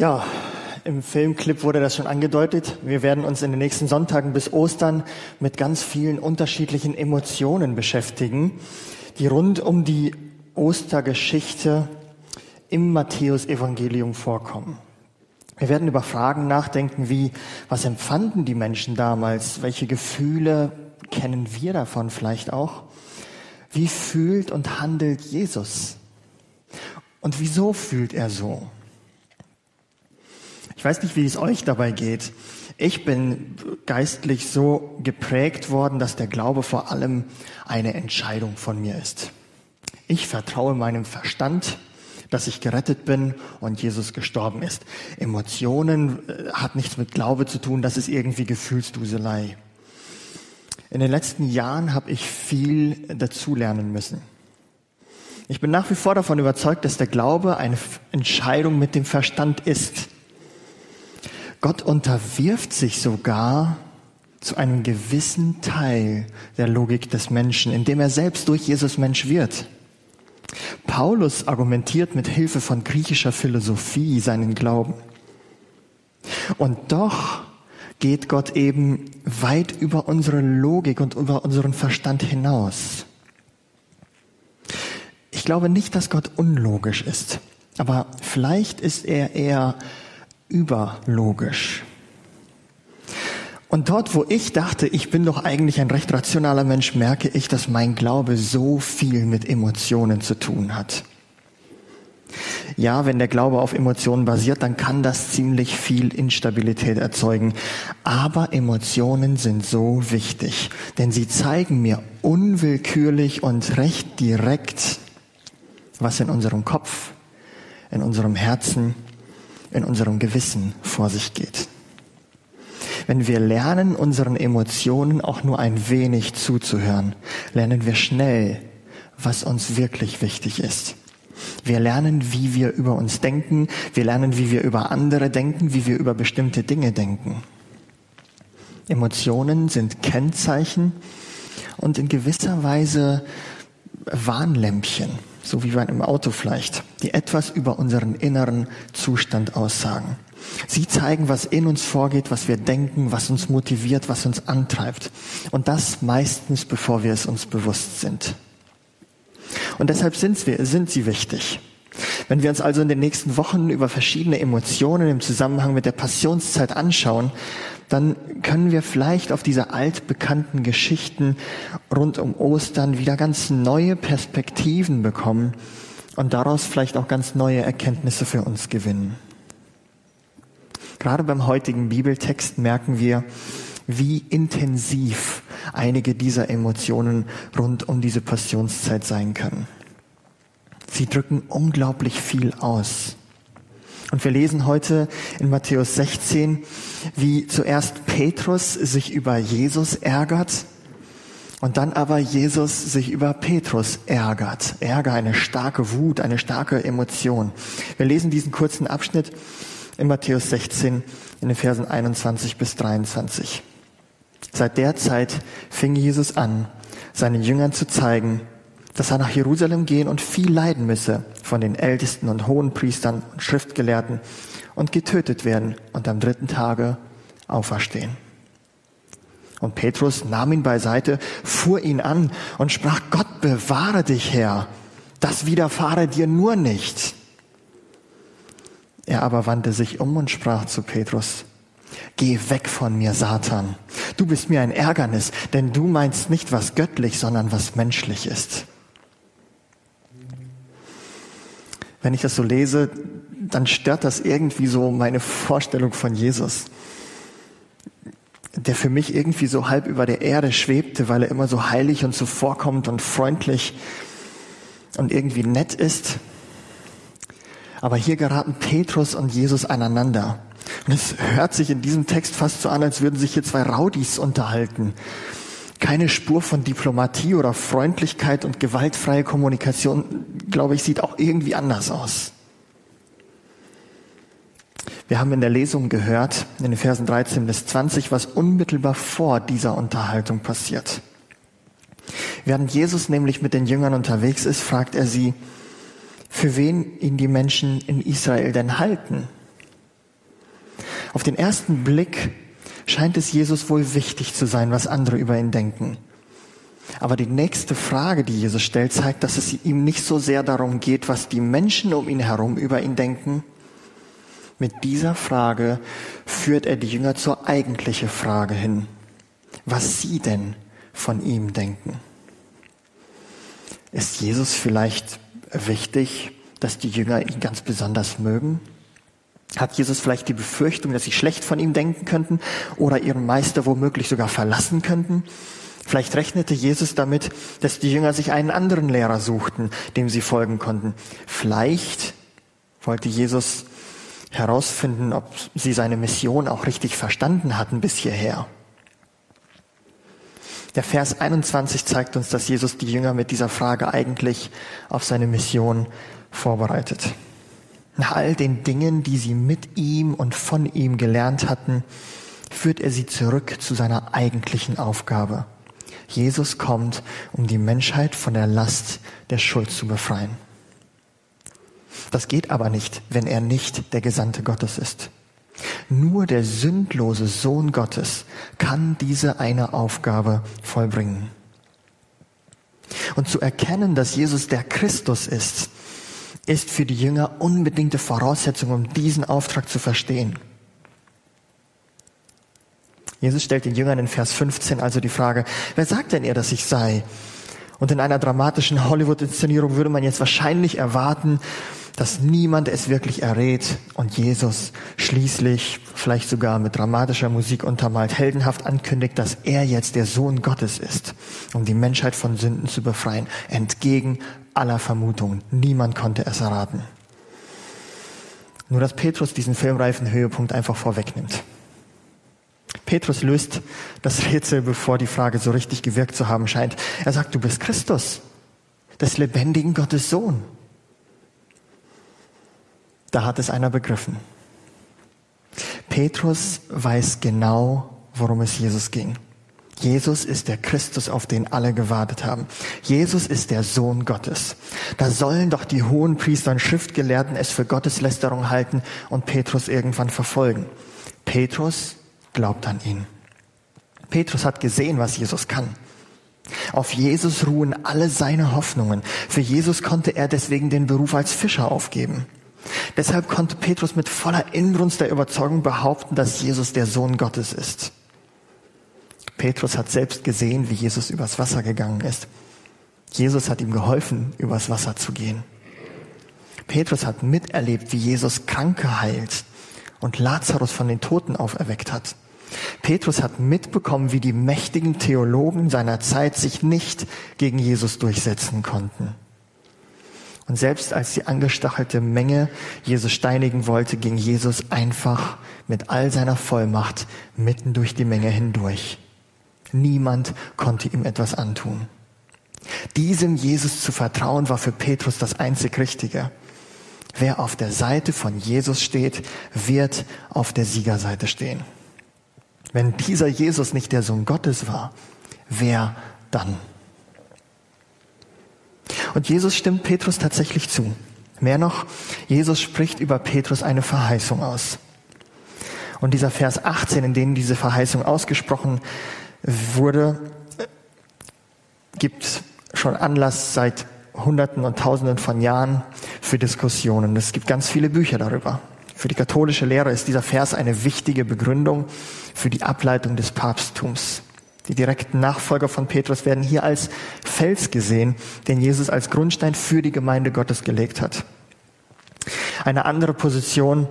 Ja, im Filmclip wurde das schon angedeutet. Wir werden uns in den nächsten Sonntagen bis Ostern mit ganz vielen unterschiedlichen Emotionen beschäftigen, die rund um die Ostergeschichte im Matthäusevangelium vorkommen. Wir werden über Fragen nachdenken wie, was empfanden die Menschen damals? Welche Gefühle kennen wir davon vielleicht auch? Wie fühlt und handelt Jesus? Und wieso fühlt er so? Ich weiß nicht, wie es euch dabei geht. Ich bin geistlich so geprägt worden, dass der Glaube vor allem eine Entscheidung von mir ist. Ich vertraue meinem Verstand, dass ich gerettet bin und Jesus gestorben ist. Emotionen äh, hat nichts mit Glaube zu tun, das ist irgendwie Gefühlsduselei. In den letzten Jahren habe ich viel dazulernen müssen. Ich bin nach wie vor davon überzeugt, dass der Glaube eine Entscheidung mit dem Verstand ist. Gott unterwirft sich sogar zu einem gewissen Teil der Logik des Menschen, indem er selbst durch Jesus Mensch wird. Paulus argumentiert mit Hilfe von griechischer Philosophie seinen Glauben. Und doch geht Gott eben weit über unsere Logik und über unseren Verstand hinaus. Ich glaube nicht, dass Gott unlogisch ist, aber vielleicht ist er eher überlogisch. Und dort, wo ich dachte, ich bin doch eigentlich ein recht rationaler Mensch, merke ich, dass mein Glaube so viel mit Emotionen zu tun hat. Ja, wenn der Glaube auf Emotionen basiert, dann kann das ziemlich viel Instabilität erzeugen. Aber Emotionen sind so wichtig, denn sie zeigen mir unwillkürlich und recht direkt, was in unserem Kopf, in unserem Herzen in unserem Gewissen vor sich geht. Wenn wir lernen, unseren Emotionen auch nur ein wenig zuzuhören, lernen wir schnell, was uns wirklich wichtig ist. Wir lernen, wie wir über uns denken, wir lernen, wie wir über andere denken, wie wir über bestimmte Dinge denken. Emotionen sind Kennzeichen und in gewisser Weise Warnlämpchen so wie bei einem Auto vielleicht, die etwas über unseren inneren Zustand aussagen. Sie zeigen, was in uns vorgeht, was wir denken, was uns motiviert, was uns antreibt. Und das meistens, bevor wir es uns bewusst sind. Und deshalb sind, wir, sind sie wichtig. Wenn wir uns also in den nächsten Wochen über verschiedene Emotionen im Zusammenhang mit der Passionszeit anschauen, dann können wir vielleicht auf diese altbekannten Geschichten rund um Ostern wieder ganz neue Perspektiven bekommen und daraus vielleicht auch ganz neue Erkenntnisse für uns gewinnen. Gerade beim heutigen Bibeltext merken wir, wie intensiv einige dieser Emotionen rund um diese Passionszeit sein können. Sie drücken unglaublich viel aus. Und wir lesen heute in Matthäus 16, wie zuerst Petrus sich über Jesus ärgert und dann aber Jesus sich über Petrus ärgert. Ärger, eine starke Wut, eine starke Emotion. Wir lesen diesen kurzen Abschnitt in Matthäus 16 in den Versen 21 bis 23. Seit der Zeit fing Jesus an, seinen Jüngern zu zeigen, dass er nach Jerusalem gehen und viel leiden müsse von den Ältesten und Hohenpriestern und Schriftgelehrten und getötet werden und am dritten Tage auferstehen. Und Petrus nahm ihn beiseite, fuhr ihn an und sprach, Gott bewahre dich, Herr, das widerfahre dir nur nicht. Er aber wandte sich um und sprach zu Petrus, Geh weg von mir, Satan. Du bist mir ein Ärgernis, denn du meinst nicht, was göttlich, sondern was menschlich ist. Wenn ich das so lese, dann stört das irgendwie so meine Vorstellung von Jesus, der für mich irgendwie so halb über der Erde schwebte, weil er immer so heilig und zuvorkommend und freundlich und irgendwie nett ist. Aber hier geraten Petrus und Jesus aneinander. Und es hört sich in diesem Text fast so an, als würden sich hier zwei Raudis unterhalten keine Spur von Diplomatie oder Freundlichkeit und gewaltfreie Kommunikation, glaube ich, sieht auch irgendwie anders aus. Wir haben in der Lesung gehört, in den Versen 13 bis 20, was unmittelbar vor dieser Unterhaltung passiert. Während Jesus nämlich mit den Jüngern unterwegs ist, fragt er sie, für wen ihn die Menschen in Israel denn halten. Auf den ersten Blick scheint es Jesus wohl wichtig zu sein, was andere über ihn denken. Aber die nächste Frage, die Jesus stellt, zeigt, dass es ihm nicht so sehr darum geht, was die Menschen um ihn herum über ihn denken. Mit dieser Frage führt er die Jünger zur eigentlichen Frage hin, was sie denn von ihm denken. Ist Jesus vielleicht wichtig, dass die Jünger ihn ganz besonders mögen? Hat Jesus vielleicht die Befürchtung, dass sie schlecht von ihm denken könnten oder ihren Meister womöglich sogar verlassen könnten? Vielleicht rechnete Jesus damit, dass die Jünger sich einen anderen Lehrer suchten, dem sie folgen konnten. Vielleicht wollte Jesus herausfinden, ob sie seine Mission auch richtig verstanden hatten bis hierher. Der Vers 21 zeigt uns, dass Jesus die Jünger mit dieser Frage eigentlich auf seine Mission vorbereitet. Nach all den Dingen, die sie mit ihm und von ihm gelernt hatten, führt er sie zurück zu seiner eigentlichen Aufgabe. Jesus kommt, um die Menschheit von der Last der Schuld zu befreien. Das geht aber nicht, wenn er nicht der Gesandte Gottes ist. Nur der sündlose Sohn Gottes kann diese eine Aufgabe vollbringen. Und zu erkennen, dass Jesus der Christus ist, ist für die Jünger unbedingte Voraussetzung, um diesen Auftrag zu verstehen. Jesus stellt den Jüngern in Vers 15 also die Frage, wer sagt denn ihr, dass ich sei? Und in einer dramatischen Hollywood-Inszenierung würde man jetzt wahrscheinlich erwarten, dass niemand es wirklich errät und Jesus schließlich, vielleicht sogar mit dramatischer Musik untermalt, heldenhaft ankündigt, dass er jetzt der Sohn Gottes ist, um die Menschheit von Sünden zu befreien, entgegen aller Vermutungen. Niemand konnte es erraten. Nur dass Petrus diesen filmreifen Höhepunkt einfach vorwegnimmt. Petrus löst das Rätsel, bevor die Frage so richtig gewirkt zu haben scheint. Er sagt, du bist Christus, des lebendigen Gottes Sohn. Da hat es einer begriffen. Petrus weiß genau, worum es Jesus ging. Jesus ist der Christus, auf den alle gewartet haben. Jesus ist der Sohn Gottes. Da sollen doch die hohen Priester und Schriftgelehrten es für Gotteslästerung halten und Petrus irgendwann verfolgen. Petrus glaubt an ihn. Petrus hat gesehen, was Jesus kann. Auf Jesus ruhen alle seine Hoffnungen. Für Jesus konnte er deswegen den Beruf als Fischer aufgeben. Deshalb konnte Petrus mit voller Inbrunst der Überzeugung behaupten, dass Jesus der Sohn Gottes ist. Petrus hat selbst gesehen, wie Jesus übers Wasser gegangen ist. Jesus hat ihm geholfen, übers Wasser zu gehen. Petrus hat miterlebt, wie Jesus Kranke heilt und Lazarus von den Toten auferweckt hat. Petrus hat mitbekommen, wie die mächtigen Theologen seiner Zeit sich nicht gegen Jesus durchsetzen konnten. Und selbst als die angestachelte Menge Jesus steinigen wollte, ging Jesus einfach mit all seiner Vollmacht mitten durch die Menge hindurch. Niemand konnte ihm etwas antun. Diesem Jesus zu vertrauen war für Petrus das einzig Richtige. Wer auf der Seite von Jesus steht, wird auf der Siegerseite stehen. Wenn dieser Jesus nicht der Sohn Gottes war, wer dann? Und Jesus stimmt Petrus tatsächlich zu. Mehr noch, Jesus spricht über Petrus eine Verheißung aus. Und dieser Vers 18, in dem diese Verheißung ausgesprochen wurde, gibt schon Anlass seit Hunderten und Tausenden von Jahren für Diskussionen. Es gibt ganz viele Bücher darüber. Für die katholische Lehre ist dieser Vers eine wichtige Begründung für die Ableitung des Papsttums. Die direkten Nachfolger von Petrus werden hier als Fels gesehen, den Jesus als Grundstein für die Gemeinde Gottes gelegt hat. Eine andere Position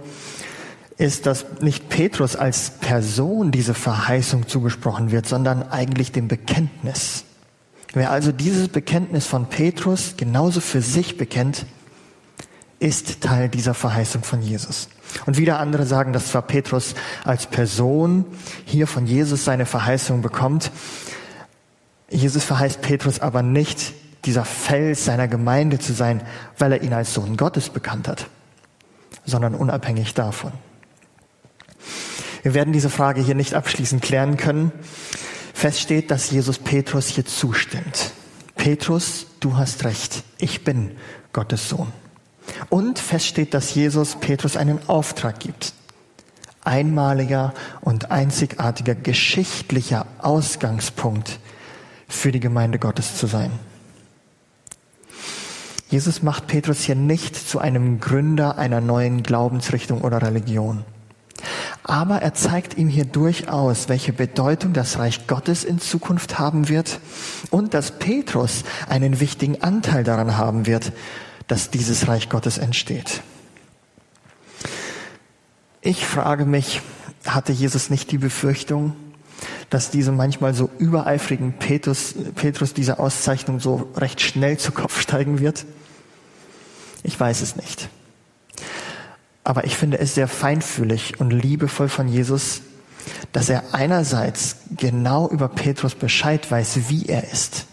ist, dass nicht Petrus als Person diese Verheißung zugesprochen wird, sondern eigentlich dem Bekenntnis. Wer also dieses Bekenntnis von Petrus genauso für sich bekennt, ist Teil dieser Verheißung von Jesus. Und wieder andere sagen, dass zwar Petrus als Person hier von Jesus seine Verheißung bekommt, Jesus verheißt Petrus aber nicht, dieser Fels seiner Gemeinde zu sein, weil er ihn als Sohn Gottes bekannt hat, sondern unabhängig davon. Wir werden diese Frage hier nicht abschließend klären können. Fest steht, dass Jesus Petrus hier zustimmt. Petrus, du hast recht, ich bin Gottes Sohn. Und feststeht, dass Jesus Petrus einen Auftrag gibt. einmaliger und einzigartiger geschichtlicher Ausgangspunkt für die Gemeinde Gottes zu sein. Jesus macht Petrus hier nicht zu einem Gründer einer neuen Glaubensrichtung oder Religion. Aber er zeigt ihm hier durchaus, welche Bedeutung das Reich Gottes in Zukunft haben wird und dass Petrus einen wichtigen Anteil daran haben wird, dass dieses Reich Gottes entsteht. Ich frage mich, hatte Jesus nicht die Befürchtung, dass diesem manchmal so übereifrigen Petrus, Petrus diese Auszeichnung so recht schnell zu Kopf steigen wird? Ich weiß es nicht. Aber ich finde es sehr feinfühlig und liebevoll von Jesus, dass er einerseits genau über Petrus Bescheid weiß, wie er ist.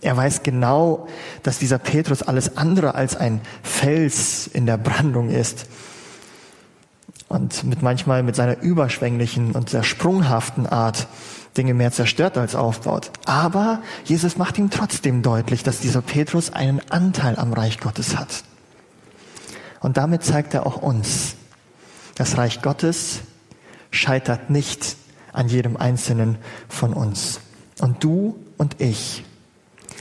Er weiß genau, dass dieser Petrus alles andere als ein Fels in der Brandung ist und mit manchmal mit seiner überschwänglichen und sehr sprunghaften Art Dinge mehr zerstört als aufbaut. Aber Jesus macht ihm trotzdem deutlich, dass dieser Petrus einen Anteil am Reich Gottes hat. Und damit zeigt er auch uns, das Reich Gottes scheitert nicht an jedem Einzelnen von uns. Und du und ich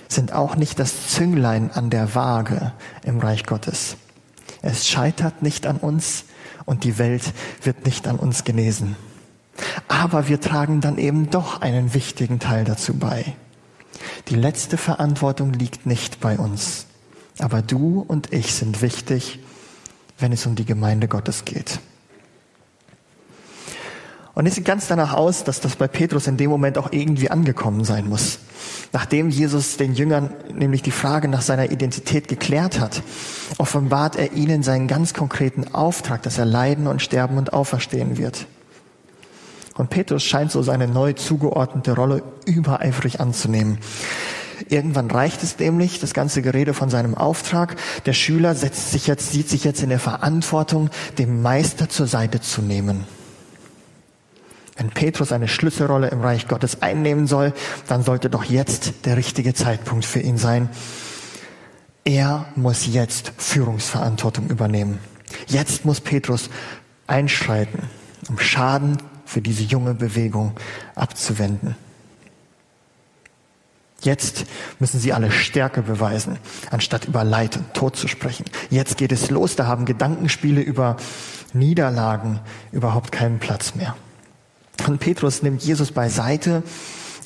sind auch nicht das Zünglein an der Waage im Reich Gottes. Es scheitert nicht an uns, und die Welt wird nicht an uns genesen. Aber wir tragen dann eben doch einen wichtigen Teil dazu bei. Die letzte Verantwortung liegt nicht bei uns. Aber du und ich sind wichtig, wenn es um die Gemeinde Gottes geht. Und es sieht ganz danach aus, dass das bei Petrus in dem Moment auch irgendwie angekommen sein muss. Nachdem Jesus den Jüngern nämlich die Frage nach seiner Identität geklärt hat, offenbart er ihnen seinen ganz konkreten Auftrag, dass er leiden und sterben und auferstehen wird. Und Petrus scheint so seine neu zugeordnete Rolle übereifrig anzunehmen. Irgendwann reicht es nämlich, das ganze Gerede von seinem Auftrag. Der Schüler setzt sich jetzt, sieht sich jetzt in der Verantwortung, dem Meister zur Seite zu nehmen. Wenn Petrus eine Schlüsselrolle im Reich Gottes einnehmen soll, dann sollte doch jetzt der richtige Zeitpunkt für ihn sein. Er muss jetzt Führungsverantwortung übernehmen. Jetzt muss Petrus einschreiten, um Schaden für diese junge Bewegung abzuwenden. Jetzt müssen sie alle Stärke beweisen, anstatt über Leid und Tod zu sprechen. Jetzt geht es los, da haben Gedankenspiele über Niederlagen überhaupt keinen Platz mehr. Und Petrus nimmt Jesus beiseite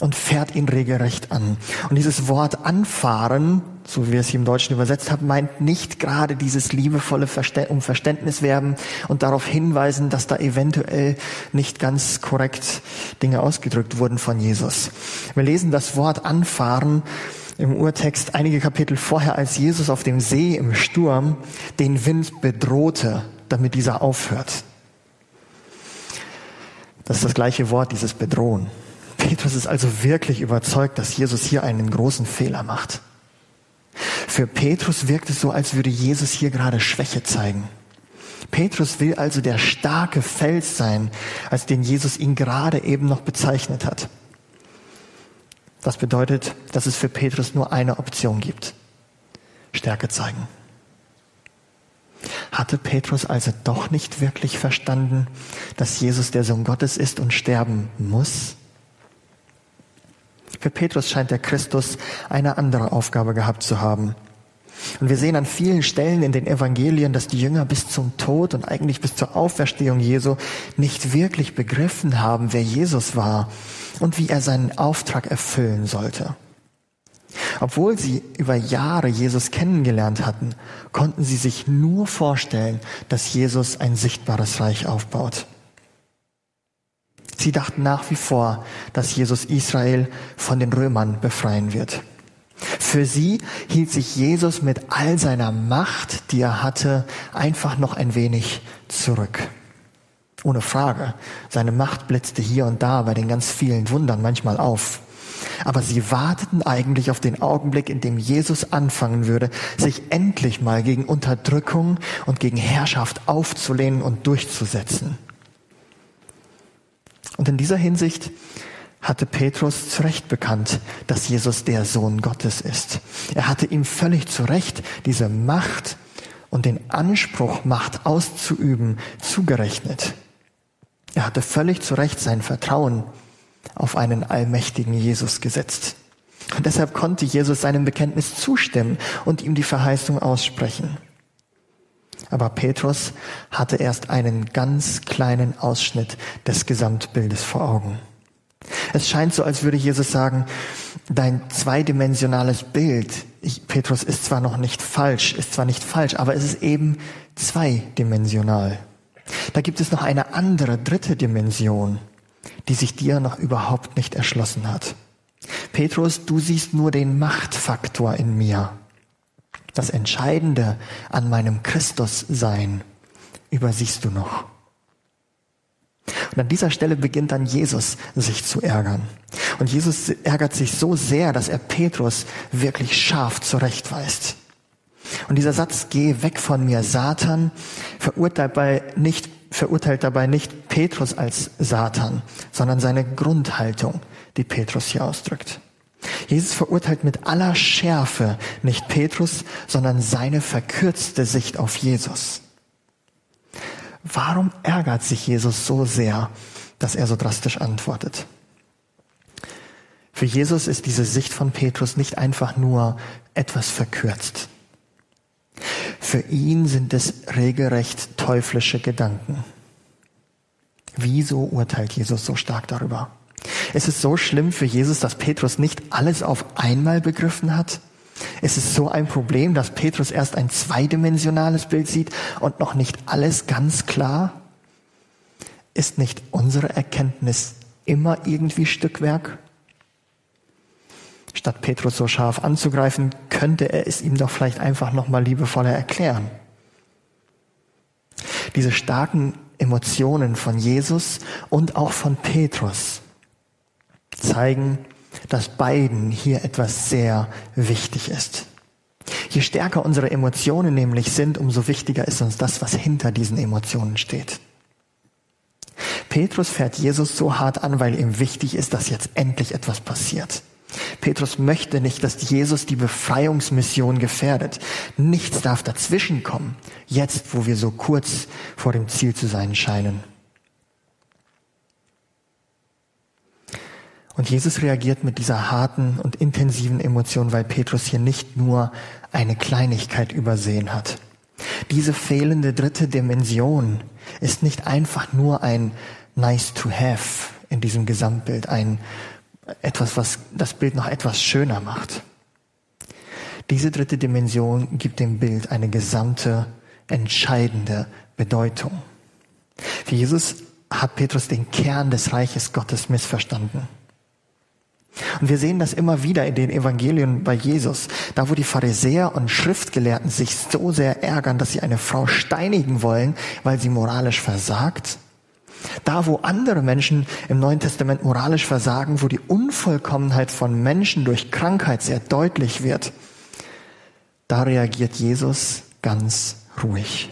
und fährt ihn regelrecht an. Und dieses Wort anfahren, so wie wir es hier im Deutschen übersetzt haben, meint nicht gerade dieses liebevolle um Verständnis werben und darauf hinweisen, dass da eventuell nicht ganz korrekt Dinge ausgedrückt wurden von Jesus. Wir lesen das Wort anfahren im Urtext einige Kapitel vorher, als Jesus auf dem See im Sturm den Wind bedrohte, damit dieser aufhört. Das ist das gleiche Wort, dieses Bedrohen. Petrus ist also wirklich überzeugt, dass Jesus hier einen großen Fehler macht. Für Petrus wirkt es so, als würde Jesus hier gerade Schwäche zeigen. Petrus will also der starke Fels sein, als den Jesus ihn gerade eben noch bezeichnet hat. Das bedeutet, dass es für Petrus nur eine Option gibt. Stärke zeigen. Hatte Petrus also doch nicht wirklich verstanden, dass Jesus der Sohn Gottes ist und sterben muss? Für Petrus scheint der Christus eine andere Aufgabe gehabt zu haben. Und wir sehen an vielen Stellen in den Evangelien, dass die Jünger bis zum Tod und eigentlich bis zur Auferstehung Jesu nicht wirklich begriffen haben, wer Jesus war und wie er seinen Auftrag erfüllen sollte. Obwohl sie über Jahre Jesus kennengelernt hatten, konnten sie sich nur vorstellen, dass Jesus ein sichtbares Reich aufbaut. Sie dachten nach wie vor, dass Jesus Israel von den Römern befreien wird. Für sie hielt sich Jesus mit all seiner Macht, die er hatte, einfach noch ein wenig zurück. Ohne Frage, seine Macht blitzte hier und da bei den ganz vielen Wundern manchmal auf. Aber sie warteten eigentlich auf den Augenblick, in dem Jesus anfangen würde, sich endlich mal gegen Unterdrückung und gegen Herrschaft aufzulehnen und durchzusetzen. Und in dieser Hinsicht hatte Petrus zu Recht bekannt, dass Jesus der Sohn Gottes ist. Er hatte ihm völlig zu Recht diese Macht und den Anspruch, Macht auszuüben, zugerechnet. Er hatte völlig zu Recht sein Vertrauen auf einen allmächtigen Jesus gesetzt. Und deshalb konnte Jesus seinem Bekenntnis zustimmen und ihm die Verheißung aussprechen. Aber Petrus hatte erst einen ganz kleinen Ausschnitt des Gesamtbildes vor Augen. Es scheint so, als würde Jesus sagen, dein zweidimensionales Bild, ich, Petrus, ist zwar noch nicht falsch, ist zwar nicht falsch, aber es ist eben zweidimensional. Da gibt es noch eine andere, dritte Dimension, die sich dir noch überhaupt nicht erschlossen hat. Petrus, du siehst nur den Machtfaktor in mir. Das Entscheidende an meinem Christussein übersiehst du noch. Und an dieser Stelle beginnt dann Jesus sich zu ärgern. Und Jesus ärgert sich so sehr, dass er Petrus wirklich scharf zurechtweist. Und dieser Satz, geh weg von mir, Satan, verurteilt dabei nicht, verurteilt dabei nicht Petrus als Satan, sondern seine Grundhaltung, die Petrus hier ausdrückt. Jesus verurteilt mit aller Schärfe nicht Petrus, sondern seine verkürzte Sicht auf Jesus. Warum ärgert sich Jesus so sehr, dass er so drastisch antwortet? Für Jesus ist diese Sicht von Petrus nicht einfach nur etwas verkürzt. Für ihn sind es regelrecht teuflische Gedanken. Wieso urteilt Jesus so stark darüber? Ist es so schlimm für Jesus, dass Petrus nicht alles auf einmal begriffen hat? Ist es so ein Problem, dass Petrus erst ein zweidimensionales Bild sieht und noch nicht alles ganz klar? Ist nicht unsere Erkenntnis immer irgendwie Stückwerk? Statt Petrus so scharf anzugreifen, könnte er es ihm doch vielleicht einfach noch mal liebevoller erklären. Diese starken Emotionen von Jesus und auch von Petrus zeigen, dass beiden hier etwas sehr wichtig ist. Je stärker unsere Emotionen nämlich sind, umso wichtiger ist uns das, was hinter diesen Emotionen steht. Petrus fährt Jesus so hart an, weil ihm wichtig ist, dass jetzt endlich etwas passiert. Petrus möchte nicht, dass Jesus die Befreiungsmission gefährdet. Nichts darf dazwischenkommen, jetzt wo wir so kurz vor dem Ziel zu sein scheinen. Und Jesus reagiert mit dieser harten und intensiven Emotion, weil Petrus hier nicht nur eine Kleinigkeit übersehen hat. Diese fehlende dritte Dimension ist nicht einfach nur ein nice to have in diesem Gesamtbild, ein etwas, was das Bild noch etwas schöner macht. Diese dritte Dimension gibt dem Bild eine gesamte, entscheidende Bedeutung. Für Jesus hat Petrus den Kern des Reiches Gottes missverstanden. Und wir sehen das immer wieder in den Evangelien bei Jesus, da wo die Pharisäer und Schriftgelehrten sich so sehr ärgern, dass sie eine Frau steinigen wollen, weil sie moralisch versagt. Da wo andere Menschen im Neuen Testament moralisch versagen, wo die Unvollkommenheit von Menschen durch Krankheit sehr deutlich wird, da reagiert Jesus ganz ruhig.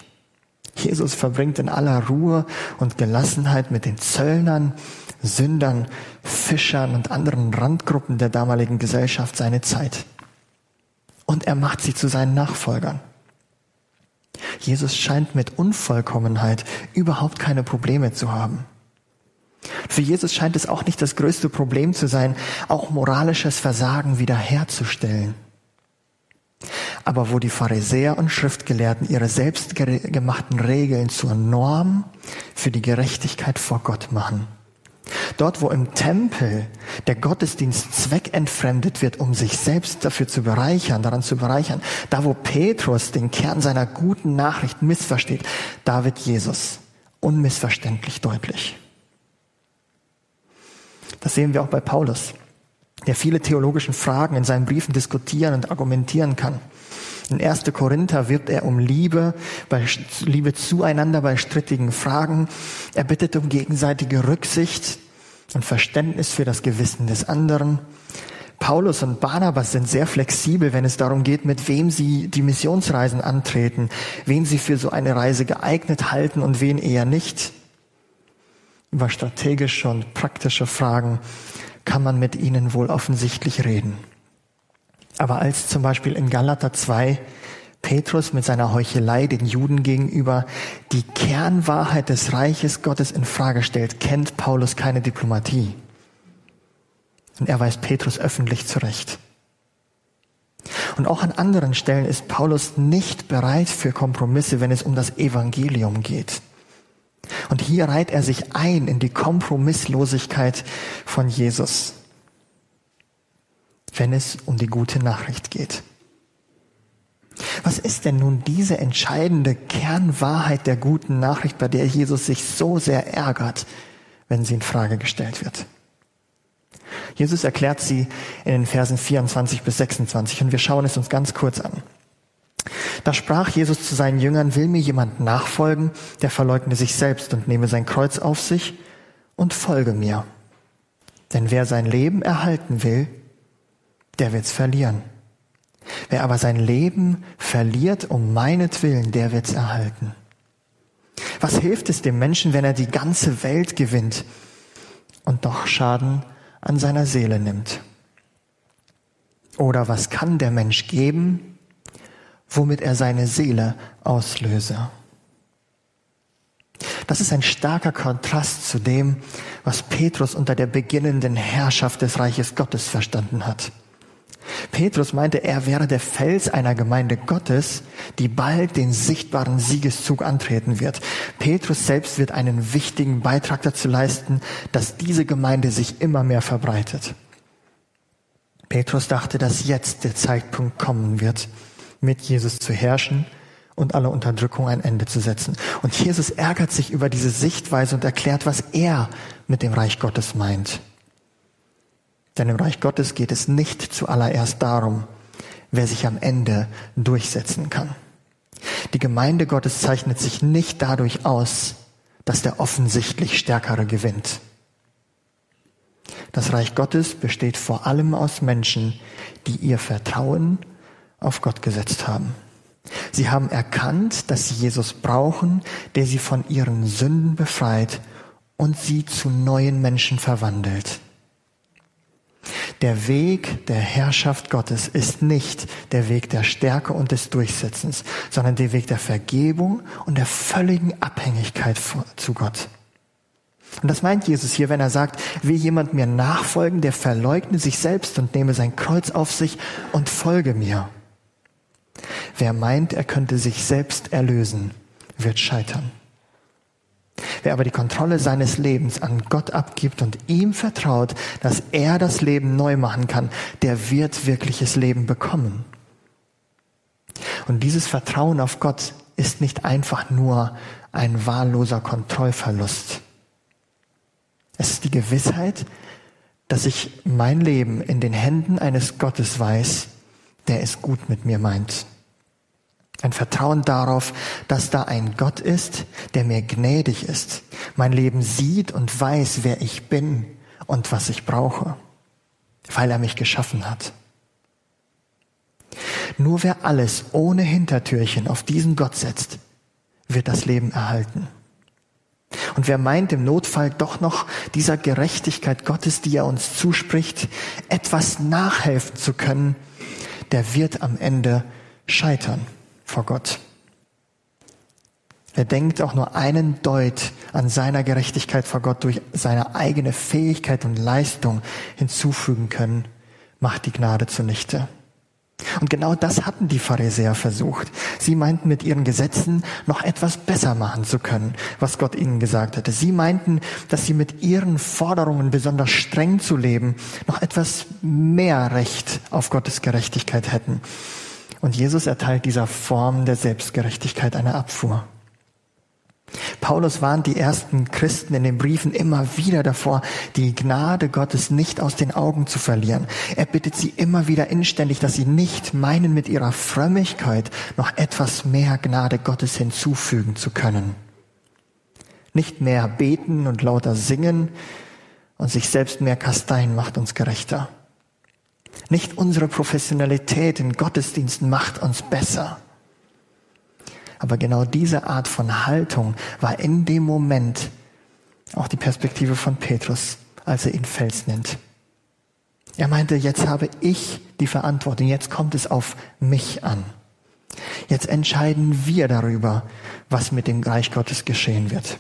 Jesus verbringt in aller Ruhe und Gelassenheit mit den Zöllnern, Sündern, Fischern und anderen Randgruppen der damaligen Gesellschaft seine Zeit. Und er macht sie zu seinen Nachfolgern. Jesus scheint mit Unvollkommenheit überhaupt keine Probleme zu haben. Für Jesus scheint es auch nicht das größte Problem zu sein, auch moralisches Versagen wiederherzustellen. Aber wo die Pharisäer und Schriftgelehrten ihre selbstgemachten Regeln zur Norm für die Gerechtigkeit vor Gott machen, Dort, wo im Tempel der Gottesdienst zweckentfremdet wird, um sich selbst dafür zu bereichern, daran zu bereichern, da wo Petrus den Kern seiner guten Nachricht missversteht, da wird Jesus unmissverständlich deutlich. Das sehen wir auch bei Paulus, der viele theologischen Fragen in seinen Briefen diskutieren und argumentieren kann. In 1. Korinther wirbt er um Liebe, bei Liebe zueinander bei strittigen Fragen. Er bittet um gegenseitige Rücksicht und Verständnis für das Gewissen des anderen. Paulus und Barnabas sind sehr flexibel, wenn es darum geht, mit wem sie die Missionsreisen antreten, wen sie für so eine Reise geeignet halten und wen eher nicht. Über strategische und praktische Fragen kann man mit ihnen wohl offensichtlich reden. Aber als zum Beispiel in Galater 2 Petrus mit seiner Heuchelei den Juden gegenüber die Kernwahrheit des Reiches Gottes in Frage stellt, kennt Paulus keine Diplomatie. Und er weist Petrus öffentlich zurecht. Und auch an anderen Stellen ist Paulus nicht bereit für Kompromisse, wenn es um das Evangelium geht. Und hier reiht er sich ein in die Kompromisslosigkeit von Jesus, wenn es um die gute Nachricht geht. Was ist denn nun diese entscheidende Kernwahrheit der guten Nachricht, bei der Jesus sich so sehr ärgert, wenn sie in Frage gestellt wird? Jesus erklärt sie in den Versen 24 bis 26 und wir schauen es uns ganz kurz an. Da sprach Jesus zu seinen Jüngern, will mir jemand nachfolgen, der verleugne sich selbst und nehme sein Kreuz auf sich und folge mir. Denn wer sein Leben erhalten will, der wird's verlieren. Wer aber sein Leben verliert um meinetwillen, der wird's erhalten. Was hilft es dem Menschen, wenn er die ganze Welt gewinnt und doch Schaden an seiner Seele nimmt? Oder was kann der Mensch geben, womit er seine Seele auslöse? Das ist ein starker Kontrast zu dem, was Petrus unter der beginnenden Herrschaft des Reiches Gottes verstanden hat. Petrus meinte, er wäre der Fels einer Gemeinde Gottes, die bald den sichtbaren Siegeszug antreten wird. Petrus selbst wird einen wichtigen Beitrag dazu leisten, dass diese Gemeinde sich immer mehr verbreitet. Petrus dachte, dass jetzt der Zeitpunkt kommen wird, mit Jesus zu herrschen und aller Unterdrückung ein Ende zu setzen. Und Jesus ärgert sich über diese Sichtweise und erklärt, was er mit dem Reich Gottes meint. Denn im Reich Gottes geht es nicht zuallererst darum, wer sich am Ende durchsetzen kann. Die Gemeinde Gottes zeichnet sich nicht dadurch aus, dass der offensichtlich Stärkere gewinnt. Das Reich Gottes besteht vor allem aus Menschen, die ihr Vertrauen auf Gott gesetzt haben. Sie haben erkannt, dass sie Jesus brauchen, der sie von ihren Sünden befreit und sie zu neuen Menschen verwandelt. Der Weg der Herrschaft Gottes ist nicht der Weg der Stärke und des Durchsetzens, sondern der Weg der Vergebung und der völligen Abhängigkeit zu Gott. Und das meint Jesus hier, wenn er sagt, will jemand mir nachfolgen, der verleugne sich selbst und nehme sein Kreuz auf sich und folge mir. Wer meint, er könnte sich selbst erlösen, wird scheitern. Wer aber die Kontrolle seines Lebens an Gott abgibt und ihm vertraut, dass er das Leben neu machen kann, der wird wirkliches Leben bekommen. Und dieses Vertrauen auf Gott ist nicht einfach nur ein wahlloser Kontrollverlust. Es ist die Gewissheit, dass ich mein Leben in den Händen eines Gottes weiß, der es gut mit mir meint. Ein Vertrauen darauf, dass da ein Gott ist, der mir gnädig ist, mein Leben sieht und weiß, wer ich bin und was ich brauche, weil er mich geschaffen hat. Nur wer alles ohne Hintertürchen auf diesen Gott setzt, wird das Leben erhalten. Und wer meint, im Notfall doch noch dieser Gerechtigkeit Gottes, die er uns zuspricht, etwas nachhelfen zu können, der wird am Ende scheitern vor Gott. Wer denkt auch nur einen Deut an seiner Gerechtigkeit vor Gott durch seine eigene Fähigkeit und Leistung hinzufügen können, macht die Gnade zunichte. Und genau das hatten die Pharisäer versucht. Sie meinten mit ihren Gesetzen noch etwas besser machen zu können, was Gott ihnen gesagt hatte. Sie meinten, dass sie mit ihren Forderungen besonders streng zu leben noch etwas mehr Recht auf Gottes Gerechtigkeit hätten. Und Jesus erteilt dieser Form der Selbstgerechtigkeit eine Abfuhr. Paulus warnt die ersten Christen in den Briefen immer wieder davor, die Gnade Gottes nicht aus den Augen zu verlieren. Er bittet sie immer wieder inständig, dass sie nicht meinen, mit ihrer Frömmigkeit noch etwas mehr Gnade Gottes hinzufügen zu können. Nicht mehr beten und lauter singen und sich selbst mehr kasteien macht uns gerechter. Nicht unsere Professionalität in Gottesdiensten macht uns besser. Aber genau diese Art von Haltung war in dem Moment auch die Perspektive von Petrus, als er ihn Fels nennt. Er meinte, jetzt habe ich die Verantwortung, jetzt kommt es auf mich an. Jetzt entscheiden wir darüber, was mit dem Reich Gottes geschehen wird.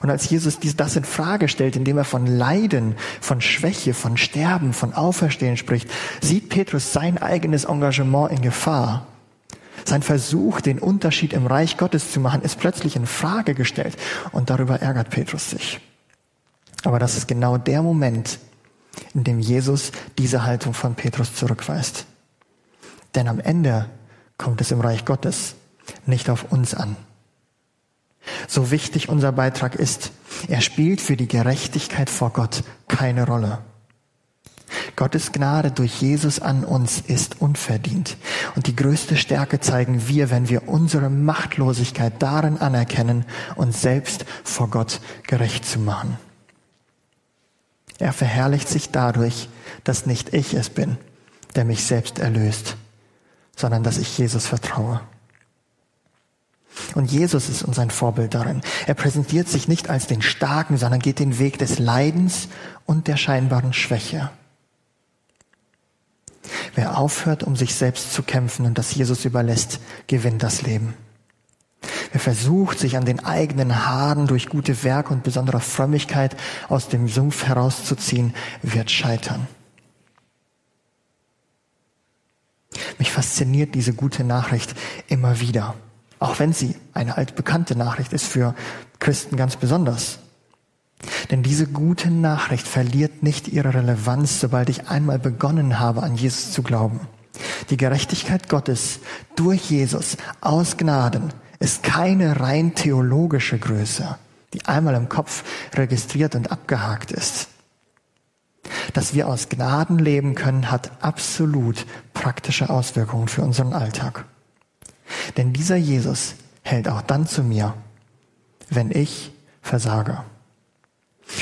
Und als Jesus dies, das in Frage stellt, indem er von Leiden, von Schwäche, von Sterben, von Auferstehen spricht, sieht Petrus sein eigenes Engagement in Gefahr. Sein Versuch, den Unterschied im Reich Gottes zu machen, ist plötzlich in Frage gestellt. Und darüber ärgert Petrus sich. Aber das ist genau der Moment, in dem Jesus diese Haltung von Petrus zurückweist. Denn am Ende kommt es im Reich Gottes nicht auf uns an. So wichtig unser Beitrag ist, er spielt für die Gerechtigkeit vor Gott keine Rolle. Gottes Gnade durch Jesus an uns ist unverdient. Und die größte Stärke zeigen wir, wenn wir unsere Machtlosigkeit darin anerkennen, uns selbst vor Gott gerecht zu machen. Er verherrlicht sich dadurch, dass nicht ich es bin, der mich selbst erlöst, sondern dass ich Jesus vertraue. Und Jesus ist uns ein Vorbild darin. Er präsentiert sich nicht als den Starken, sondern geht den Weg des Leidens und der scheinbaren Schwäche. Wer aufhört, um sich selbst zu kämpfen und das Jesus überlässt, gewinnt das Leben. Wer versucht, sich an den eigenen Haaren durch gute Werke und besondere Frömmigkeit aus dem Sumpf herauszuziehen, wird scheitern. Mich fasziniert diese gute Nachricht immer wieder. Auch wenn sie eine altbekannte Nachricht ist für Christen ganz besonders. Denn diese gute Nachricht verliert nicht ihre Relevanz, sobald ich einmal begonnen habe, an Jesus zu glauben. Die Gerechtigkeit Gottes durch Jesus aus Gnaden ist keine rein theologische Größe, die einmal im Kopf registriert und abgehakt ist. Dass wir aus Gnaden leben können, hat absolut praktische Auswirkungen für unseren Alltag. Denn dieser Jesus hält auch dann zu mir, wenn ich versage.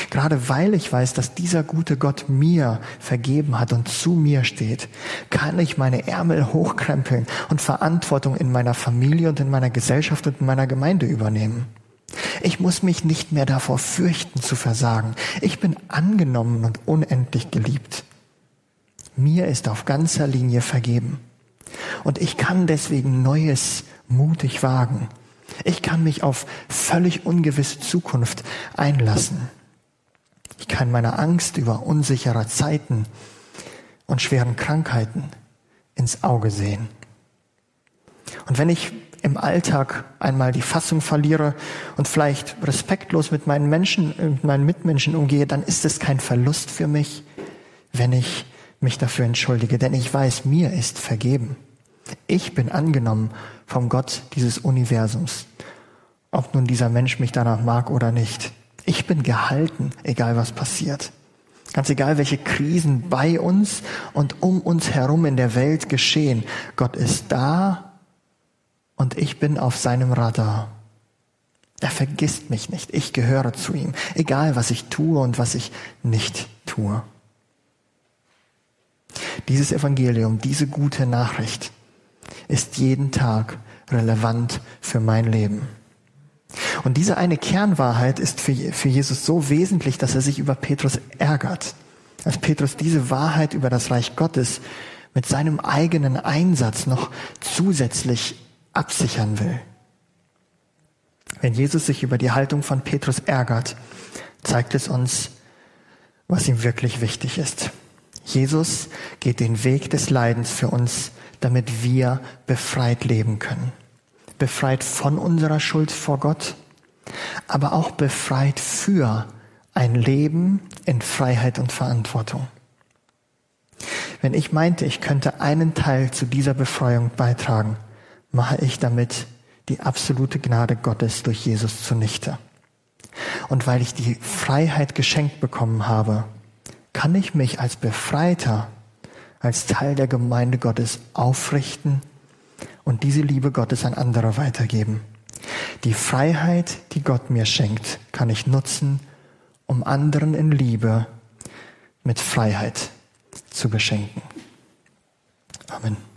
Gerade weil ich weiß, dass dieser gute Gott mir vergeben hat und zu mir steht, kann ich meine Ärmel hochkrempeln und Verantwortung in meiner Familie und in meiner Gesellschaft und in meiner Gemeinde übernehmen. Ich muss mich nicht mehr davor fürchten zu versagen. Ich bin angenommen und unendlich geliebt. Mir ist auf ganzer Linie vergeben. Und ich kann deswegen Neues mutig wagen. Ich kann mich auf völlig ungewisse Zukunft einlassen. Ich kann meiner Angst über unsichere Zeiten und schweren Krankheiten ins Auge sehen. Und wenn ich im Alltag einmal die Fassung verliere und vielleicht respektlos mit meinen Menschen, mit meinen Mitmenschen umgehe, dann ist es kein Verlust für mich, wenn ich mich dafür entschuldige, denn ich weiß, mir ist vergeben. Ich bin angenommen vom Gott dieses Universums, ob nun dieser Mensch mich danach mag oder nicht. Ich bin gehalten, egal was passiert. Ganz egal, welche Krisen bei uns und um uns herum in der Welt geschehen. Gott ist da und ich bin auf seinem Radar. Er vergisst mich nicht. Ich gehöre zu ihm. Egal, was ich tue und was ich nicht tue. Dieses Evangelium, diese gute Nachricht ist jeden Tag relevant für mein Leben. Und diese eine Kernwahrheit ist für, für Jesus so wesentlich, dass er sich über Petrus ärgert. Als Petrus diese Wahrheit über das Reich Gottes mit seinem eigenen Einsatz noch zusätzlich absichern will. Wenn Jesus sich über die Haltung von Petrus ärgert, zeigt es uns, was ihm wirklich wichtig ist. Jesus geht den Weg des Leidens für uns, damit wir befreit leben können. Befreit von unserer Schuld vor Gott, aber auch befreit für ein Leben in Freiheit und Verantwortung. Wenn ich meinte, ich könnte einen Teil zu dieser Befreiung beitragen, mache ich damit die absolute Gnade Gottes durch Jesus zunichte. Und weil ich die Freiheit geschenkt bekommen habe, kann ich mich als Befreiter, als Teil der Gemeinde Gottes aufrichten und diese Liebe Gottes an andere weitergeben. Die Freiheit, die Gott mir schenkt, kann ich nutzen, um anderen in Liebe mit Freiheit zu beschenken. Amen.